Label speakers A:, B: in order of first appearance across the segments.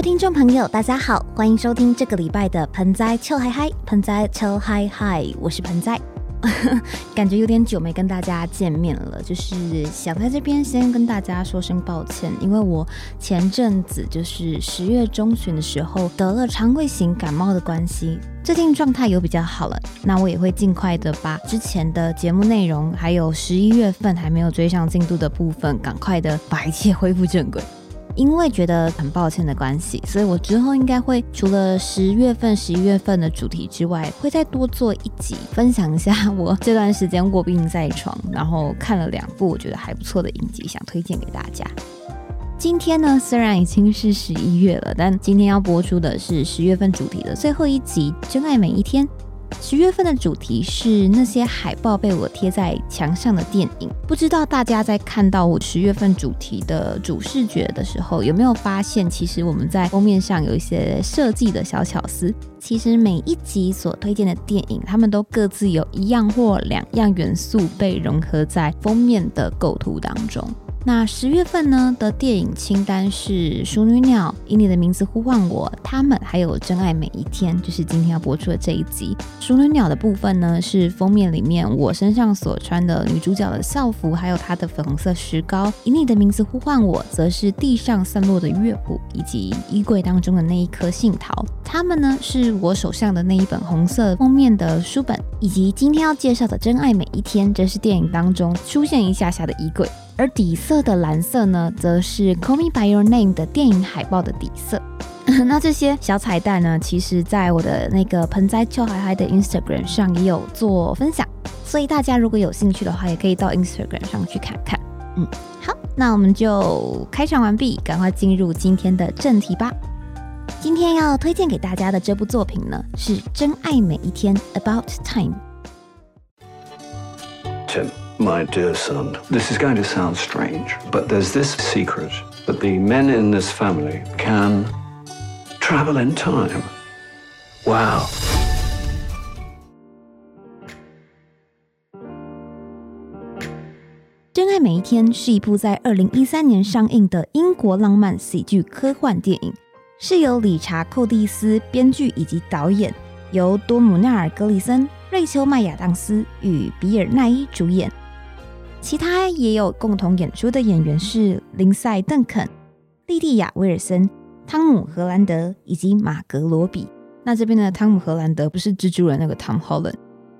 A: 位听众朋友，大家好，欢迎收听这个礼拜的盆栽秋嗨嗨，盆栽秋嗨嗨，我是盆栽。感觉有点久没跟大家见面了，就是想在这边先跟大家说声抱歉，因为我前阵子就是十月中旬的时候得了肠胃型感冒的关系，最近状态有比较好了，那我也会尽快的把之前的节目内容，还有十一月份还没有追上进度的部分，赶快的把一切恢复正轨。因为觉得很抱歉的关系，所以我之后应该会除了十月份、十一月份的主题之外，会再多做一集，分享一下我这段时间卧病在床，然后看了两部我觉得还不错的影集，想推荐给大家。今天呢，虽然已经是十一月了，但今天要播出的是十月份主题的最后一集《真爱每一天》。十月份的主题是那些海报被我贴在墙上的电影。不知道大家在看到我十月份主题的主视觉的时候，有没有发现，其实我们在封面上有一些设计的小巧思。其实每一集所推荐的电影，他们都各自有一样或两样元素被融合在封面的构图当中。那十月份呢的电影清单是《熟女鸟》以你的名字呼唤我，他们还有《真爱每一天》，就是今天要播出的这一集。《熟女鸟》的部分呢是封面里面我身上所穿的女主角的校服，还有她的粉红色石膏。以你的名字呼唤我，则是地上散落的乐谱，以及衣柜当中的那一颗杏桃。他们呢是我手上的那一本红色封面的书本，以及今天要介绍的《真爱每一天》，这是电影当中出现一下下的衣柜。而底色的蓝色呢，则是《Call Me by Your Name》的电影海报的底色。那这些小彩蛋呢，其实在我的那个盆栽秋海海的 Instagram 上也有做分享，所以大家如果有兴趣的话，也可以到 Instagram 上去看看。嗯，好，那我们就开场完毕，赶快进入今天的正题吧。今天要推荐给大家的这部作品呢，是《真爱每一天》（About Time）。
B: My dear son, this is going to sound strange, but there's this secret that the men in this family can travel in time. Wow.
A: 真爱每一天是一部在二零一三年上映的英国浪漫喜剧科幻电影，是由理查·寇蒂斯编剧以及导演，由多姆纳尔·格里森、瑞秋·麦亚当斯与比尔·奈伊主演。 其他也有共同演出的演员是林赛·邓肯、莉蒂亚·威尔森、汤姆·荷兰德以及马格罗比。那这边的汤姆·荷兰德不是蜘蛛人那个 Tom Holland。《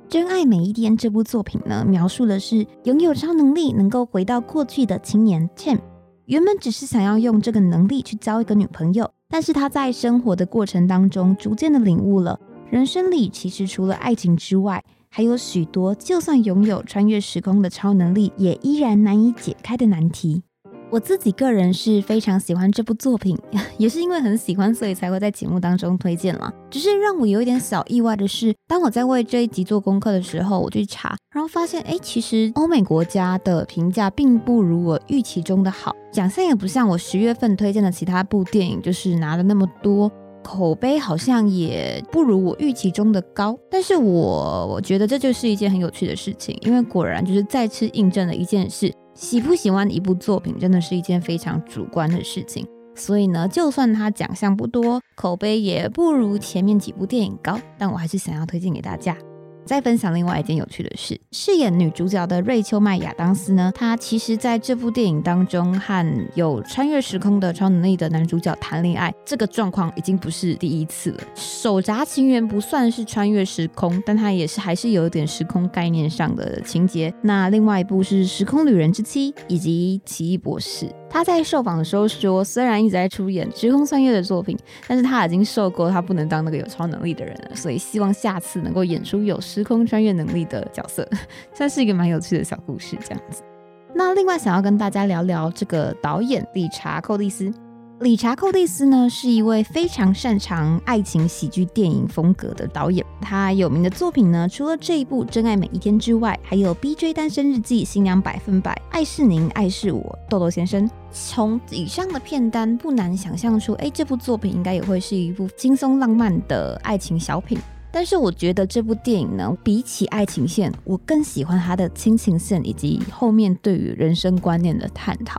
A: 真爱每一天》这部作品呢，描述的是拥有超能力能够回到过去的青年 Tim。原本只是想要用这个能力去交一个女朋友，但是他在生活的过程当中，逐渐的领悟了人生里其实除了爱情之外。还有许多，就算拥有穿越时空的超能力，也依然难以解开的难题。我自己个人是非常喜欢这部作品，也是因为很喜欢，所以才会在节目当中推荐了。只是让我有一点小意外的是，当我在为这一集做功课的时候，我去查，然后发现，哎，其实欧美国家的评价并不如我预期中的好，奖项也不像我十月份推荐的其他部电影，就是拿了那么多。口碑好像也不如我预期中的高，但是我我觉得这就是一件很有趣的事情，因为果然就是再次印证了一件事：喜不喜欢一部作品，真的是一件非常主观的事情。所以呢，就算它奖项不多，口碑也不如前面几部电影高，但我还是想要推荐给大家。再分享另外一件有趣的事，饰演女主角的瑞秋·麦亚当斯呢，她其实在这部电影当中和有穿越时空的超能力的男主角谈恋爱，这个状况已经不是第一次了。手札情缘不算是穿越时空，但它也是还是有一点时空概念上的情节。那另外一部是《时空旅人之妻》以及《奇异博士》。他在受访的时候说，虽然一直在出演时空穿越的作品，但是他已经受够他不能当那个有超能力的人了，所以希望下次能够演出有时空穿越能力的角色，算是一个蛮有趣的小故事这样子。那另外想要跟大家聊聊这个导演理查·寇蒂斯。理查·寇蒂斯呢，是一位非常擅长爱情喜剧电影风格的导演。他有名的作品呢，除了这一部《真爱每一天》之外，还有《BJ 单身日记》、《新娘百分百》、《爱是您，爱是我》、《豆豆先生》。从以上的片单，不难想象出，哎，这部作品应该也会是一部轻松浪漫的爱情小品。但是，我觉得这部电影呢，比起爱情线，我更喜欢它的亲情线以及后面对于人生观念的探讨。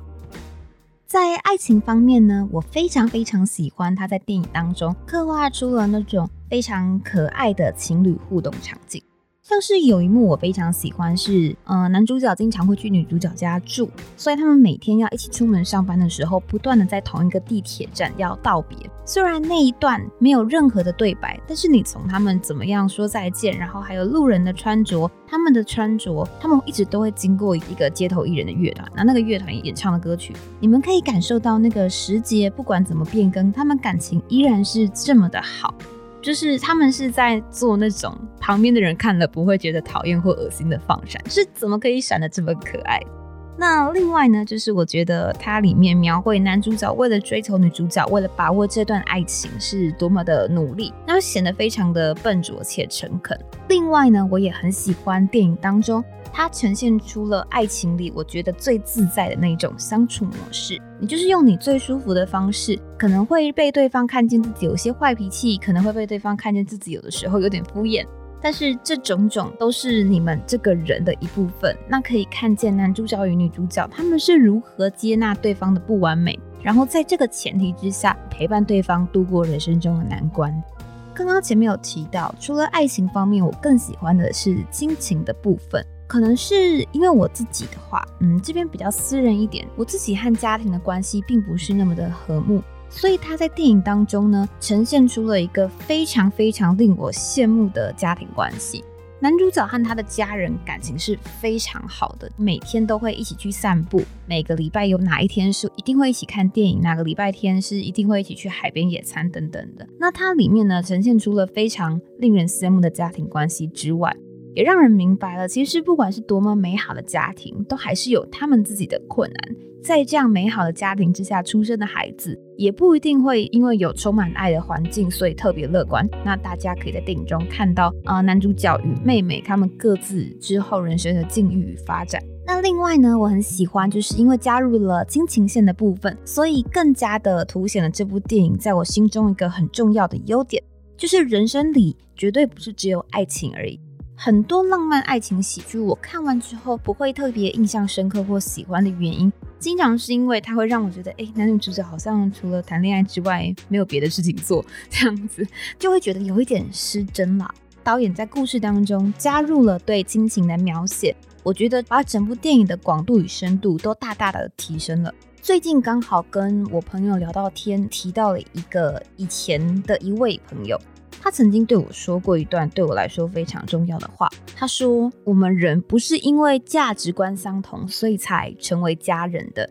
A: 在爱情方面呢，我非常非常喜欢他在电影当中刻画出了那种非常可爱的情侣互动场景。像是有一幕我非常喜欢，是呃男主角经常会去女主角家住，所以他们每天要一起出门上班的时候，不断的在同一个地铁站要道别。虽然那一段没有任何的对白，但是你从他们怎么样说再见，然后还有路人的穿着，他们的穿着，他们一直都会经过一个街头艺人的乐团，那那个乐团演唱的歌曲，你们可以感受到那个时节不管怎么变更，他们感情依然是这么的好。就是他们是在做那种旁边的人看了不会觉得讨厌或恶心的放闪，是怎么可以闪的这么可爱？那另外呢，就是我觉得它里面描绘男主角为了追求女主角，为了把握这段爱情是多么的努力，那显得非常的笨拙且诚恳。另外呢，我也很喜欢电影当中。它呈现出了爱情里我觉得最自在的那种相处模式。你就是用你最舒服的方式，可能会被对方看见自己有些坏脾气，可能会被对方看见自己有的时候有点敷衍。但是这种种都是你们这个人的一部分。那可以看见男主角与女主角他们是如何接纳对方的不完美，然后在这个前提之下陪伴对方度过人生中的难关。刚刚前面有提到，除了爱情方面，我更喜欢的是亲情的部分。可能是因为我自己的话，嗯，这边比较私人一点，我自己和家庭的关系并不是那么的和睦，所以他在电影当中呢，呈现出了一个非常非常令我羡慕的家庭关系。男主角和他的家人感情是非常好的，每天都会一起去散步，每个礼拜有哪一天是一定会一起看电影，哪个礼拜天是一定会一起去海边野餐等等的。那它里面呢，呈现出了非常令人羡慕的家庭关系之外。也让人明白了，其实不管是多么美好的家庭，都还是有他们自己的困难。在这样美好的家庭之下出生的孩子，也不一定会因为有充满爱的环境，所以特别乐观。那大家可以在电影中看到，啊，男主角与妹妹他们各自之后人生的境遇与发展。那另外呢，我很喜欢，就是因为加入了亲情线的部分，所以更加的凸显了这部电影在我心中一个很重要的优点，就是人生里绝对不是只有爱情而已。很多浪漫爱情喜剧，我看完之后不会特别印象深刻或喜欢的原因，经常是因为它会让我觉得，哎，男女主角好像除了谈恋爱之外，没有别的事情做，这样子就会觉得有一点失真了。导演在故事当中加入了对亲情的描写，我觉得把整部电影的广度与深度都大大的提升了。最近刚好跟我朋友聊到天，提到了一个以前的一位朋友。他曾经对我说过一段对我来说非常重要的话。他说：“我们人不是因为价值观相同，所以才成为家人的。”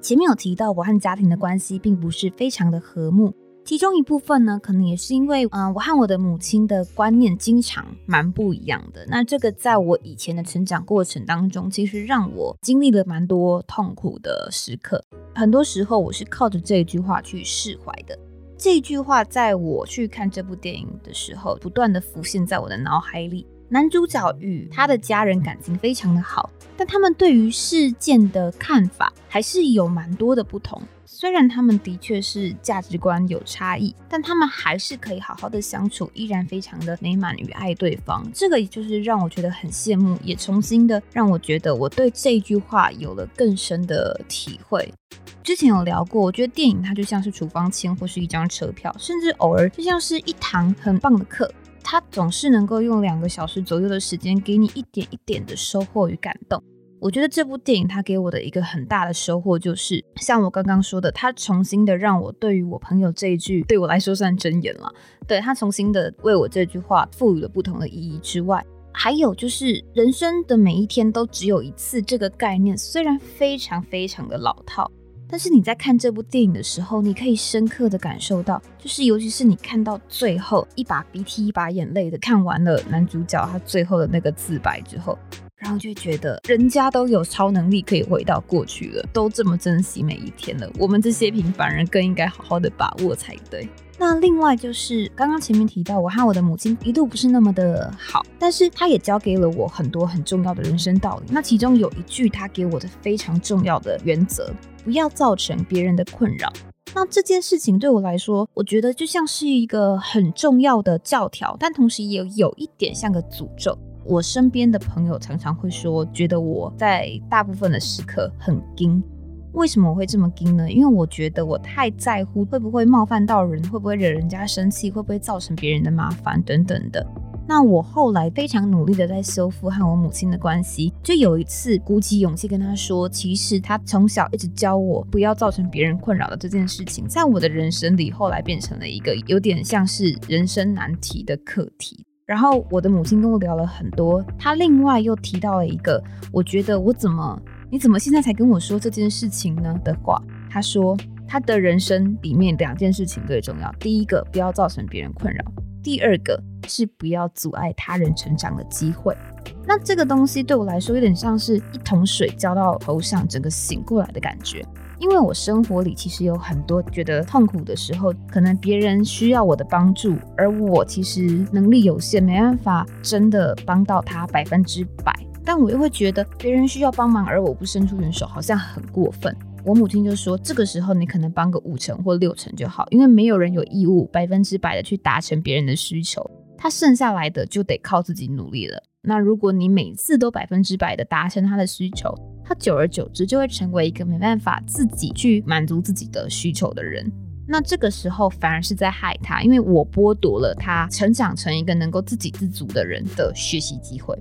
A: 前面有提到，我和家庭的关系并不是非常的和睦。其中一部分呢，可能也是因为，嗯，我和我的母亲的观念经常蛮不一样的。那这个在我以前的成长过程当中，其实让我经历了蛮多痛苦的时刻。很多时候，我是靠着这句话去释怀的。这句话在我去看这部电影的时候，不断的浮现在我的脑海里。男主角与他的家人感情非常的好，但他们对于事件的看法还是有蛮多的不同。虽然他们的确是价值观有差异，但他们还是可以好好的相处，依然非常的美满与爱对方。这个也就是让我觉得很羡慕，也重新的让我觉得我对这句话有了更深的体会。之前有聊过，我觉得电影它就像是处方签或是一张车票，甚至偶尔就像是一堂很棒的课，它总是能够用两个小时左右的时间给你一点一点的收获与感动。我觉得这部电影它给我的一个很大的收获，就是像我刚刚说的，它重新的让我对于我朋友这一句对我来说算真言了，对他重新的为我这句话赋予了不同的意义之外，还有就是人生的每一天都只有一次这个概念，虽然非常非常的老套。但是你在看这部电影的时候，你可以深刻的感受到，就是尤其是你看到最后一把鼻涕一把眼泪的看完了男主角他最后的那个自白之后，然后就觉得人家都有超能力可以回到过去了，都这么珍惜每一天了，我们这些平凡人更应该好好的把握才对。那另外就是刚刚前面提到，我和我的母亲一度不是那么的好，但是她也教给了我很多很重要的人生道理。那其中有一句她给我的非常重要的原则。不要造成别人的困扰。那这件事情对我来说，我觉得就像是一个很重要的教条，但同时也有一点像个诅咒。我身边的朋友常常会说，觉得我在大部分的时刻很惊。为什么我会这么惊呢？因为我觉得我太在乎会不会冒犯到人，会不会惹人家生气，会不会造成别人的麻烦等等的。那我后来非常努力的在修复和我母亲的关系，就有一次鼓起勇气跟她说，其实她从小一直教我不要造成别人困扰的这件事情，在我的人生里后来变成了一个有点像是人生难题的课题。然后我的母亲跟我聊了很多，她另外又提到了一个，我觉得我怎么你怎么现在才跟我说这件事情呢的话，她说她的人生里面两件事情最重要，第一个不要造成别人困扰。第二个是不要阻碍他人成长的机会。那这个东西对我来说有点像是一桶水浇到头上，整个醒过来的感觉。因为我生活里其实有很多觉得痛苦的时候，可能别人需要我的帮助，而我其实能力有限，没办法真的帮到他百分之百。但我又会觉得别人需要帮忙，而我不伸出援手，好像很过分。我母亲就说：“这个时候你可能帮个五成或六成就好，因为没有人有义务百分之百的去达成别人的需求，他剩下来的就得靠自己努力了。那如果你每次都百分之百的达成他的需求，他久而久之就会成为一个没办法自己去满足自己的需求的人。那这个时候反而是在害他，因为我剥夺了他成长成一个能够自给自足的人的学习机会。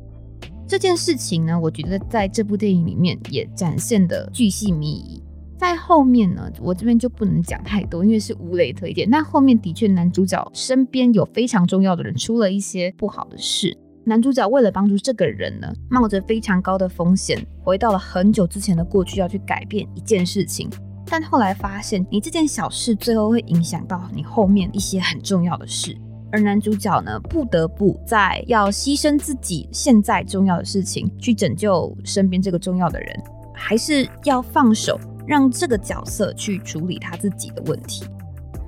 A: 这件事情呢，我觉得在这部电影里面也展现的巨细靡遗。”在后面呢，我这边就不能讲太多，因为是吴磊推荐。那后面的确，男主角身边有非常重要的人出了一些不好的事。男主角为了帮助这个人呢，冒着非常高的风险，回到了很久之前的过去，要去改变一件事情。但后来发现，你这件小事最后会影响到你后面一些很重要的事。而男主角呢，不得不在要牺牲自己现在重要的事情，去拯救身边这个重要的人，还是要放手。让这个角色去处理他自己的问题。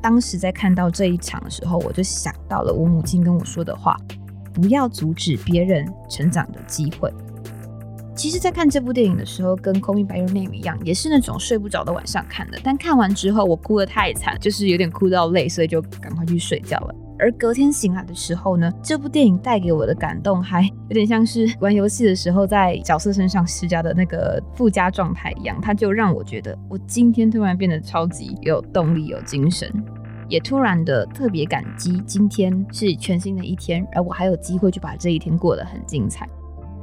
A: 当时在看到这一场的时候，我就想到了我母亲跟我说的话：不要阻止别人成长的机会。其实，在看这部电影的时候，跟《Call Me by Your Name》一样，也是那种睡不着的晚上看的。但看完之后，我哭得太惨，就是有点哭到累，所以就赶快去睡觉了。而隔天醒来的时候呢，这部电影带给我的感动还有点像是玩游戏的时候在角色身上施加的那个附加状态一样，它就让我觉得我今天突然变得超级有动力、有精神，也突然的特别感激今天是全新的一天，而我还有机会去把这一天过得很精彩，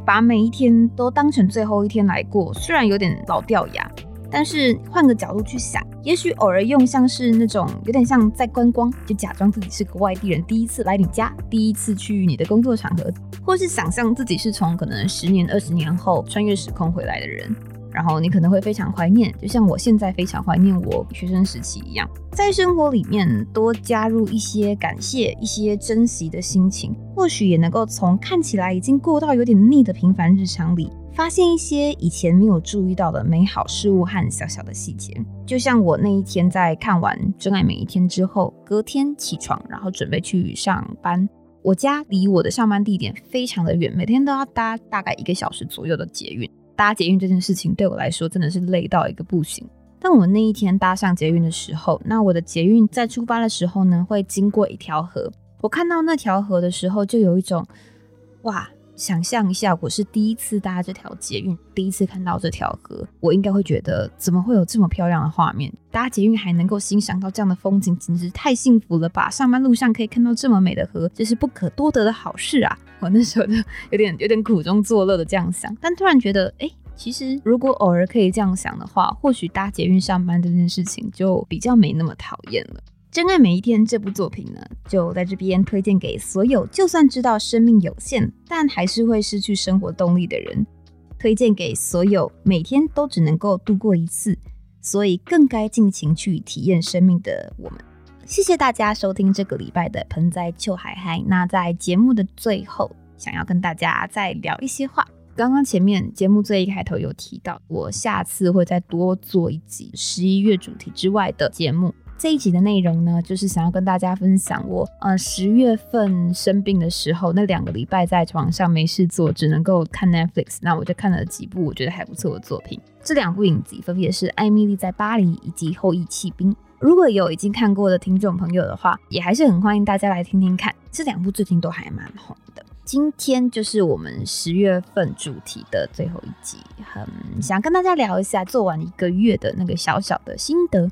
A: 把每一天都当成最后一天来过，虽然有点老掉牙。但是换个角度去想，也许偶尔用像是那种有点像在观光，就假装自己是个外地人，第一次来你家，第一次去你的工作场合，或是想象自己是从可能十年、二十年后穿越时空回来的人，然后你可能会非常怀念，就像我现在非常怀念我学生时期一样，在生活里面多加入一些感谢、一些珍惜的心情，或许也能够从看起来已经过到有点腻的平凡日常里。发现一些以前没有注意到的美好事物和小小的细节，就像我那一天在看完《真爱每一天》之后，隔天起床，然后准备去上班。我家离我的上班地点非常的远，每天都要搭大概一个小时左右的捷运。搭捷运这件事情对我来说真的是累到一个不行。但我那一天搭上捷运的时候，那我的捷运在出发的时候呢，会经过一条河。我看到那条河的时候，就有一种哇。想象一下，我是第一次搭这条捷运，第一次看到这条河，我应该会觉得怎么会有这么漂亮的画面？搭捷运还能够欣赏到这样的风景，简直太幸福了吧！上班路上可以看到这么美的河，这是不可多得的好事啊！我那时候就有点有点苦中作乐的这样想，但突然觉得，哎，其实如果偶尔可以这样想的话，或许搭捷运上班这件事情就比较没那么讨厌了。《真爱每一天》这部作品呢，就在这边推荐给所有就算知道生命有限，但还是会失去生活动力的人；推荐给所有每天都只能够度过一次，所以更该尽情去体验生命的我们。谢谢大家收听这个礼拜的盆栽秋海嗨。那在节目的最后，想要跟大家再聊一些话。刚刚前面节目最一开头有提到，我下次会再多做一集十一月主题之外的节目。这一集的内容呢，就是想要跟大家分享我呃十月份生病的时候，那两个礼拜在床上没事做，只能够看 Netflix，那我就看了几部我觉得还不错的作品。这两部影集分别是《艾米丽在巴黎》以及《后羿弃兵》。如果有已经看过的听众朋友的话，也还是很欢迎大家来听听看。这两部最近都还蛮红的。今天就是我们十月份主题的最后一集，很想跟大家聊一下做完一个月的那个小小的心得。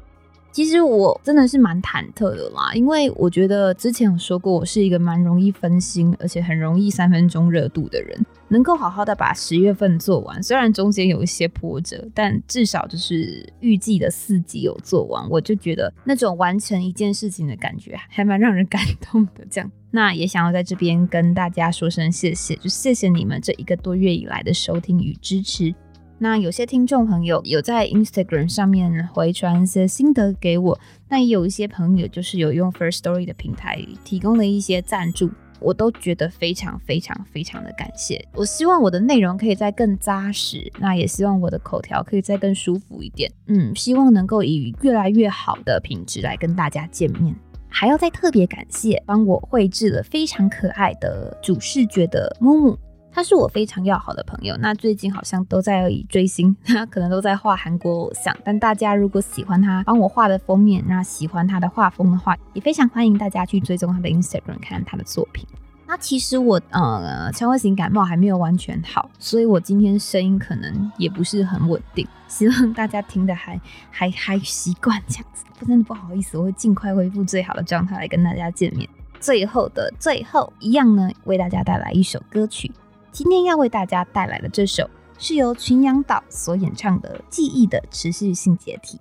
A: 其实我真的是蛮忐忑的啦，因为我觉得之前有说过，我是一个蛮容易分心，而且很容易三分钟热度的人。能够好好的把十月份做完，虽然中间有一些波折，但至少就是预计的四集有做完，我就觉得那种完成一件事情的感觉还蛮让人 感动的。这样，那也想要在这边跟大家说声谢谢，就谢谢你们这一个多月以来的收听与支持。那有些听众朋友有在 Instagram 上面回传一些心得给我，那也有一些朋友就是有用 First Story 的平台提供了一些赞助，我都觉得非常非常非常的感谢。我希望我的内容可以再更扎实，那也希望我的口条可以再更舒服一点。嗯，希望能够以越来越好的品质来跟大家见面。还要再特别感谢帮我绘制了非常可爱的主视觉的木木。他是我非常要好的朋友，那最近好像都在追星，他可能都在画韩国偶像。但大家如果喜欢他帮我画的封面，那喜欢他的画风的话，也非常欢迎大家去追踪他的 Instagram 看他的作品。那其实我呃，肠胃型感冒还没有完全好，所以我今天声音可能也不是很稳定，希望大家听的还 还还习惯这样子。真的不好意思，我会尽快恢复最好的状态来跟大家见面。最后的最后一样呢，为大家带来一首歌曲。今天要为大家带来的这首是由群羊岛所演唱的《记忆的持续性解体》。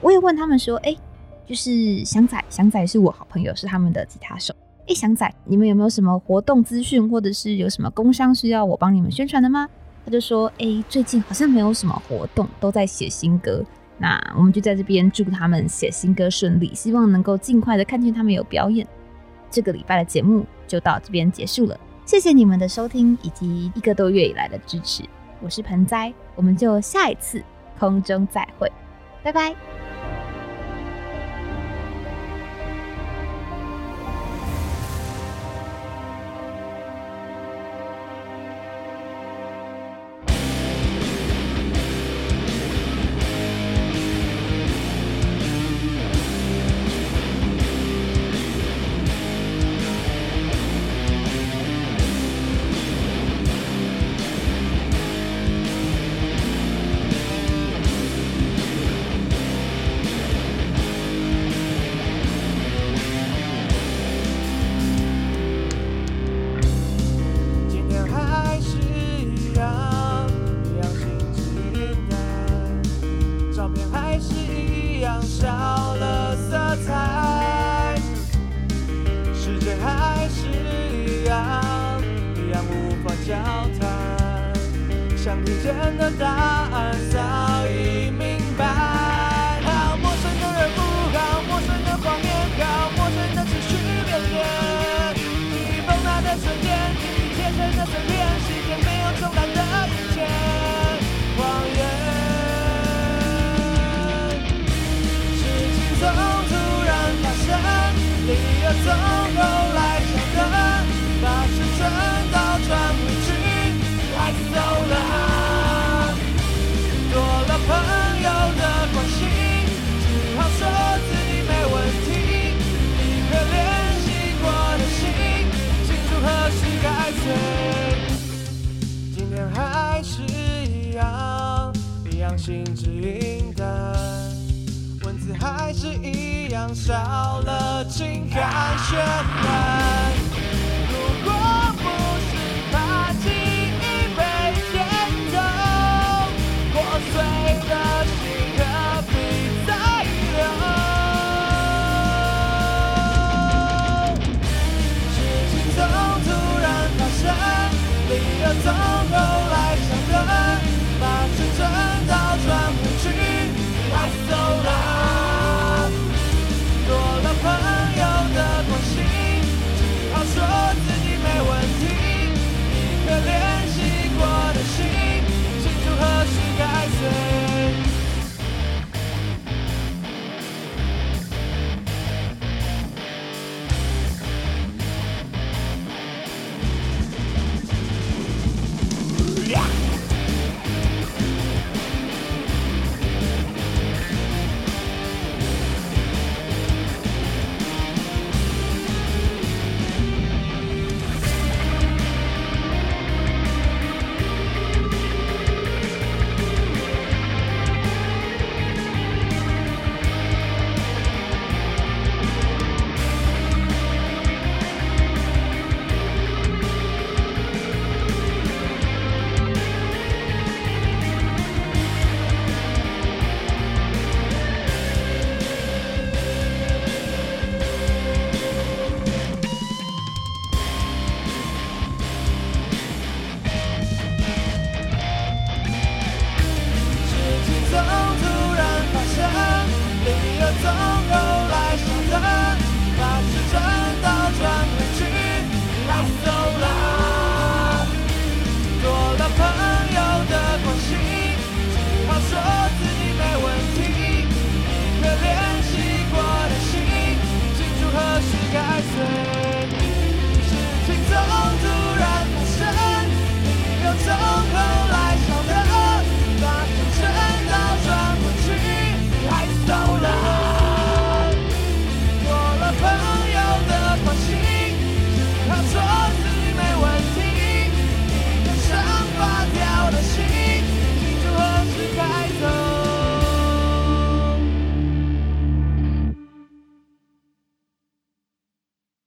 A: 我也问他们说：“哎，就是祥仔，祥仔是我好朋友，是他们的吉他手。哎，祥仔，你们有没有什么活动资讯，或者是有什么工商需要我帮你们宣传的吗？”他就说：“哎，最近好像没有什么活动，都在写新歌。那我们就在这边祝他们写新歌顺利，希望能够尽快的看见他们有表演。这个礼拜的节目就到这边结束了，谢谢你们的收听以及一个多月以来的支持。我是盆栽，我们就下一次空中再会，拜拜。”心之云淡，文字还是一样少了情感渲染。